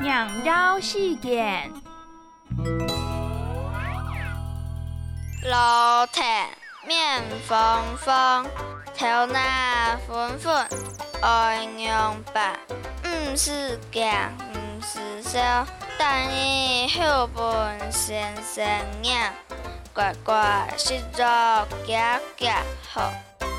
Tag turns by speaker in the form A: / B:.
A: 两绕四件。
B: 老铁面风风，头脑粉粉，爱用白，唔是强，唔是小，但伊后本先生呀，乖乖，食肉夹夹好。